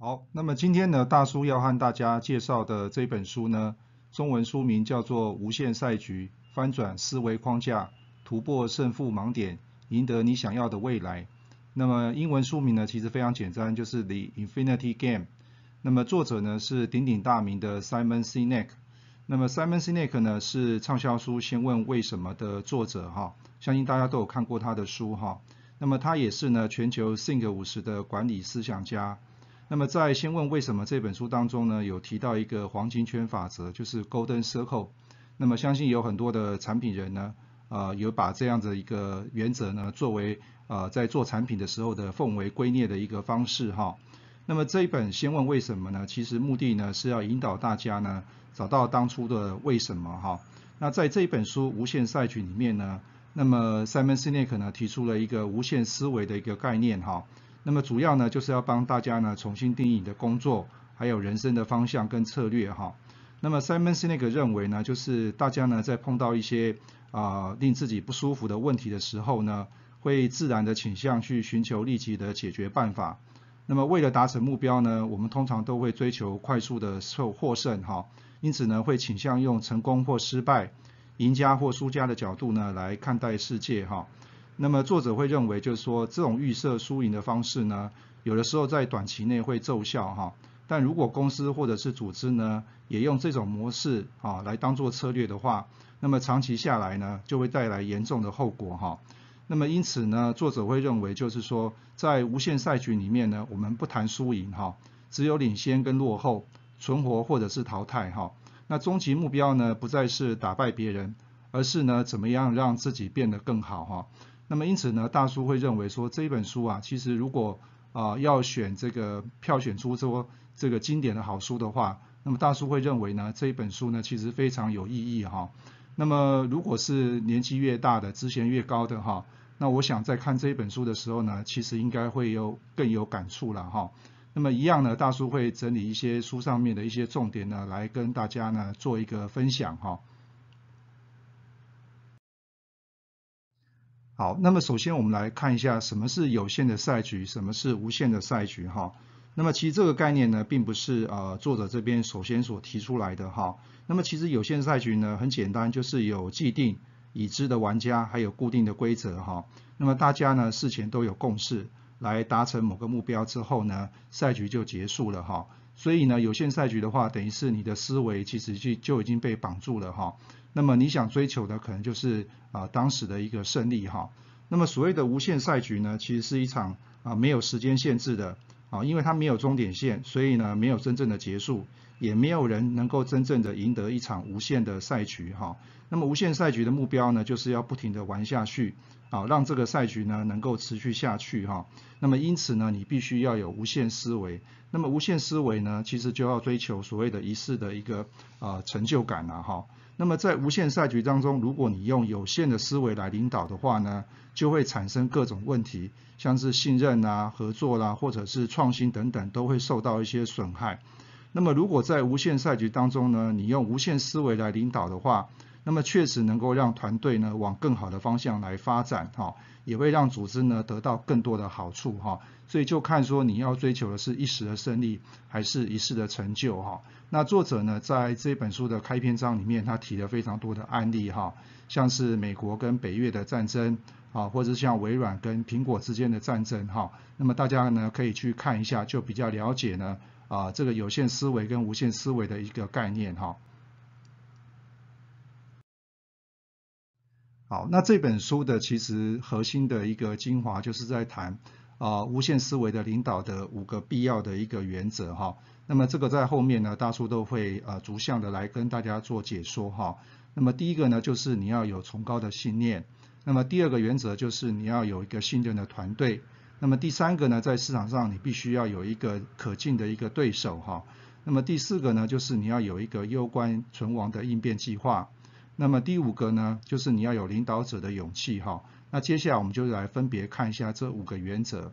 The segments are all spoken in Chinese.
好，那么今天呢，大叔要和大家介绍的这本书呢，中文书名叫做《无限赛局：翻转思维框架，突破胜负盲点，赢得你想要的未来》。那么英文书名呢，其实非常简单，就是《The Infinity Game》。那么作者呢是鼎鼎大名的 Simon Sinek。那么 Simon Sinek 呢是畅销书《先问为什么》的作者哈，相信大家都有看过他的书哈。那么他也是呢全球 Think 五十的管理思想家。那么在《先问为什么》这本书当中呢，有提到一个黄金圈法则，就是 Golden Circle。那么相信有很多的产品人呢，呃，有把这样的一个原则呢，作为呃在做产品的时候的奉为圭臬的一个方式哈。那么这一本《先问为什么》呢，其实目的呢是要引导大家呢找到当初的为什么哈。那在这一本书《无限赛局》里面呢，那么 Simon Sinek 呢提出了一个无限思维的一个概念哈。那么主要呢，就是要帮大家呢重新定义你的工作，还有人生的方向跟策略哈。那么 Simon Sinek 认为呢，就是大家呢在碰到一些啊令自己不舒服的问题的时候呢，会自然的倾向去寻求立即的解决办法。那么为了达成目标呢，我们通常都会追求快速的受获胜哈，因此呢会倾向用成功或失败、赢家或输家的角度呢来看待世界哈。那么作者会认为，就是说这种预设输赢的方式呢，有的时候在短期内会奏效哈，但如果公司或者是组织呢，也用这种模式啊来当做策略的话，那么长期下来呢，就会带来严重的后果哈。那么因此呢，作者会认为，就是说在无限赛局里面呢，我们不谈输赢哈，只有领先跟落后，存活或者是淘汰哈。那终极目标呢，不再是打败别人，而是呢，怎么样让自己变得更好哈。那么因此呢，大叔会认为说这一本书啊，其实如果啊要选这个票选出说这个经典的好书的话，那么大叔会认为呢这一本书呢其实非常有意义哈。那么如果是年纪越大的、职衔越高的哈，那我想在看这一本书的时候呢，其实应该会有更有感触了哈。那么一样呢，大叔会整理一些书上面的一些重点呢，来跟大家呢做一个分享哈。好，那么首先我们来看一下什么是有限的赛局，什么是无限的赛局哈。那么其实这个概念呢，并不是呃作者这边首先所提出来的哈。那么其实有限赛局呢，很简单，就是有既定已知的玩家，还有固定的规则哈。那么大家呢事前都有共识，来达成某个目标之后呢，赛局就结束了哈。所以呢，有限赛局的话，等于是你的思维其实就就已经被绑住了哈。那么你想追求的可能就是啊当时的一个胜利哈。那么所谓的无限赛局呢，其实是一场啊没有时间限制的啊，因为它没有终点线，所以呢没有真正的结束，也没有人能够真正的赢得一场无限的赛局哈。那么无限赛局的目标呢，就是要不停的玩下去啊，让这个赛局呢能够持续下去哈。那么因此呢，你必须要有无限思维。那么无限思维呢，其实就要追求所谓的一世的一个啊成就感了哈。那么在无限赛局当中，如果你用有限的思维来领导的话呢，就会产生各种问题，像是信任啊、合作啦，或者是创新等等，都会受到一些损害。那么如果在无限赛局当中呢，你用无限思维来领导的话，那么确实能够让团队呢往更好的方向来发展哈，也会让组织呢得到更多的好处哈。所以就看说你要追求的是一时的胜利，还是一世的成就哈。那作者呢在这本书的开篇章里面，他提了非常多的案例哈，像是美国跟北越的战争啊，或者像微软跟苹果之间的战争哈。那么大家呢可以去看一下，就比较了解呢啊这个有限思维跟无限思维的一个概念哈。好，那这本书的其实核心的一个精华就是在谈啊无限思维的领导的五个必要的一个原则哈。那么这个在后面呢，大叔都会呃逐项的来跟大家做解说哈。那么第一个呢，就是你要有崇高的信念。那么第二个原则就是你要有一个信任的团队。那么第三个呢，在市场上你必须要有一个可敬的一个对手哈。那么第四个呢，就是你要有一个攸关存亡的应变计划。那么第五个呢，就是你要有领导者的勇气哈。那接下来我们就来分别看一下这五个原则。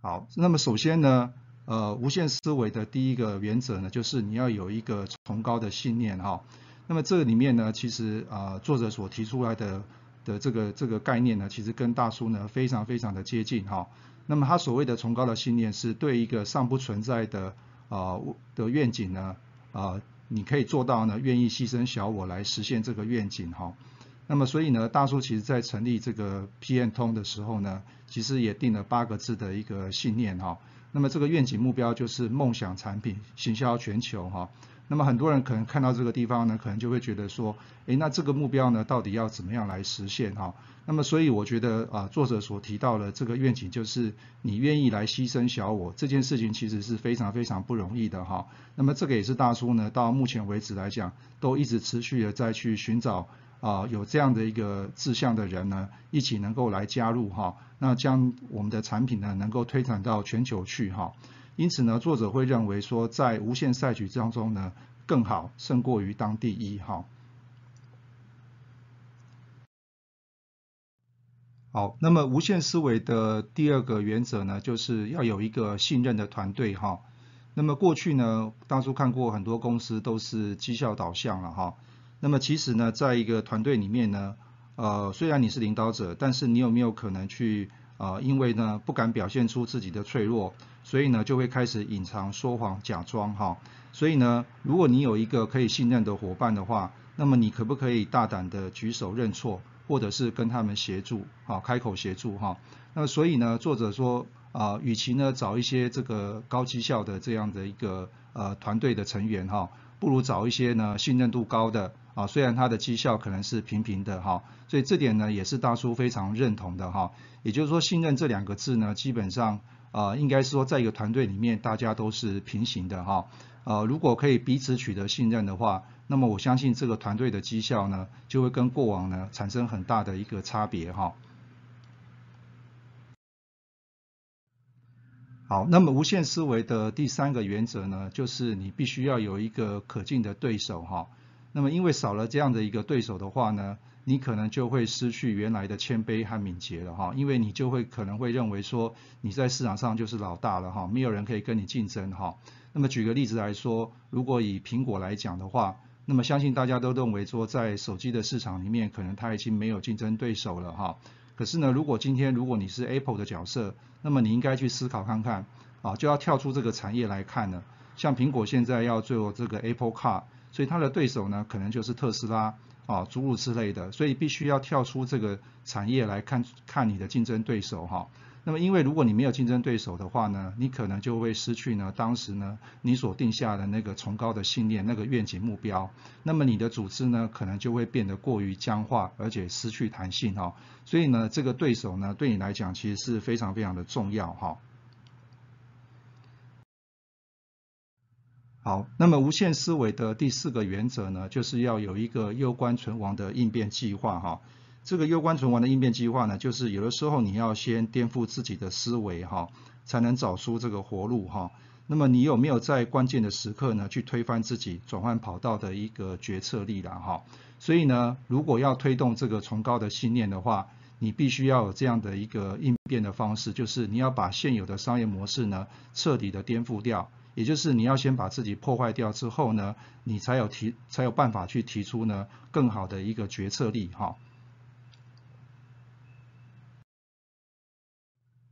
好，那么首先呢，呃，无限思维的第一个原则呢，就是你要有一个崇高的信念哈。那么这里面呢，其实啊，作者所提出来的的这个这个概念呢，其实跟大叔呢非常非常的接近哈。那么他所谓的崇高的信念，是对一个尚不存在的啊的愿景呢，啊，你可以做到呢，愿意牺牲小我来实现这个愿景哈。那么所以呢，大叔其实在成立这个 PM 通的时候呢，其实也定了八个字的一个信念哈。那么这个愿景目标就是梦想产品行销全球哈。那么很多人可能看到这个地方呢，可能就会觉得说，诶，那这个目标呢，到底要怎么样来实现哈？那么所以我觉得啊，作者所提到的这个愿景，就是你愿意来牺牲小我这件事情，其实是非常非常不容易的哈。那么这个也是大叔呢，到目前为止来讲，都一直持续的在去寻找啊，有这样的一个志向的人呢，一起能够来加入哈，那将我们的产品呢，能够推展到全球去哈。因此呢，作者会认为说，在无限赛局当中呢，更好胜过于当第一哈。好，那么无限思维的第二个原则呢，就是要有一个信任的团队哈。那么过去呢，大叔看过很多公司都是绩效导向了哈。那么其实呢，在一个团队里面呢，呃，虽然你是领导者，但是你有没有可能去啊，因为呢不敢表现出自己的脆弱。所以呢，就会开始隐藏、说谎、假装哈。所以呢，如果你有一个可以信任的伙伴的话，那么你可不可以大胆的举手认错，或者是跟他们协助，好，开口协助哈。那所以呢，作者说啊，与其呢找一些这个高绩效的这样的一个呃团队的成员哈，不如找一些呢信任度高的啊，虽然他的绩效可能是平平的哈。所以这点呢，也是大叔非常认同的哈。也就是说，信任这两个字呢，基本上。啊，应该是说在一个团队里面，大家都是平行的哈。呃，如果可以彼此取得信任的话，那么我相信这个团队的绩效呢，就会跟过往呢产生很大的一个差别哈。好，那么无限思维的第三个原则呢，就是你必须要有一个可敬的对手哈。那么因为少了这样的一个对手的话呢？你可能就会失去原来的谦卑和敏捷了哈，因为你就会可能会认为说你在市场上就是老大了哈，没有人可以跟你竞争哈。那么举个例子来说，如果以苹果来讲的话，那么相信大家都认为说在手机的市场里面，可能它已经没有竞争对手了哈。可是呢，如果今天如果你是 Apple 的角色，那么你应该去思考看看啊，就要跳出这个产业来看呢。像苹果现在要做这个 Apple Car，所以它的对手呢，可能就是特斯拉。啊，诸如此类的，所以必须要跳出这个产业来看看你的竞争对手哈。那么，因为如果你没有竞争对手的话呢，你可能就会失去呢当时呢你所定下的那个崇高的信念、那个愿景目标。那么你的组织呢可能就会变得过于僵化，而且失去弹性哈。所以呢，这个对手呢对你来讲其实是非常非常的重要哈。好，那么无限思维的第四个原则呢，就是要有一个攸关存亡的应变计划哈。这个攸关存亡的应变计划呢，就是有的时候你要先颠覆自己的思维哈，才能找出这个活路哈。那么你有没有在关键的时刻呢，去推翻自己转换跑道的一个决策力了哈？所以呢，如果要推动这个崇高的信念的话，你必须要有这样的一个应变的方式，就是你要把现有的商业模式呢，彻底的颠覆掉。也就是你要先把自己破坏掉之后呢，你才有提才有办法去提出呢更好的一个决策力哈。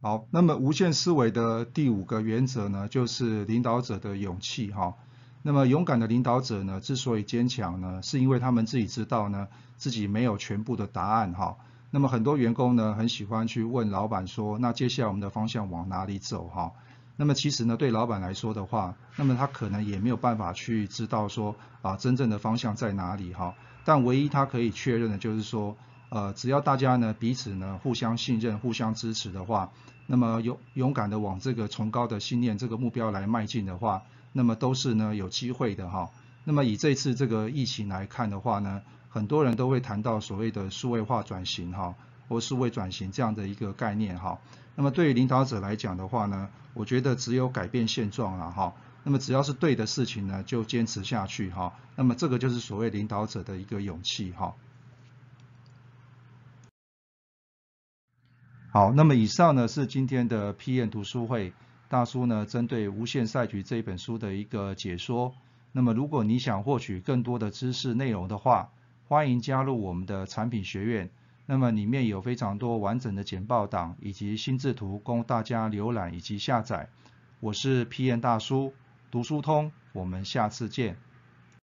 好，那么无限思维的第五个原则呢，就是领导者的勇气哈。那么勇敢的领导者呢，之所以坚强呢，是因为他们自己知道呢自己没有全部的答案哈。那么很多员工呢很喜欢去问老板说，那接下来我们的方向往哪里走哈？那么其实呢，对老板来说的话，那么他可能也没有办法去知道说啊真正的方向在哪里哈。但唯一他可以确认的就是说，呃，只要大家呢彼此呢互相信任、互相支持的话，那么勇勇敢的往这个崇高的信念、这个目标来迈进的话，那么都是呢有机会的哈。那么以这次这个疫情来看的话呢，很多人都会谈到所谓的数位化转型哈。或数位转型这样的一个概念哈。那么对于领导者来讲的话呢，我觉得只有改变现状了哈。那么只要是对的事情呢，就坚持下去哈。那么这个就是所谓领导者的一个勇气哈。好，那么以上呢是今天的 PM 读书会大叔呢针对《无限赛局》这一本书的一个解说。那么如果你想获取更多的知识内容的话，欢迎加入我们的产品学院。那么里面有非常多完整的简报档以及心智图供大家浏览以及下载。我是 PM 大叔。读书通，我们下次见。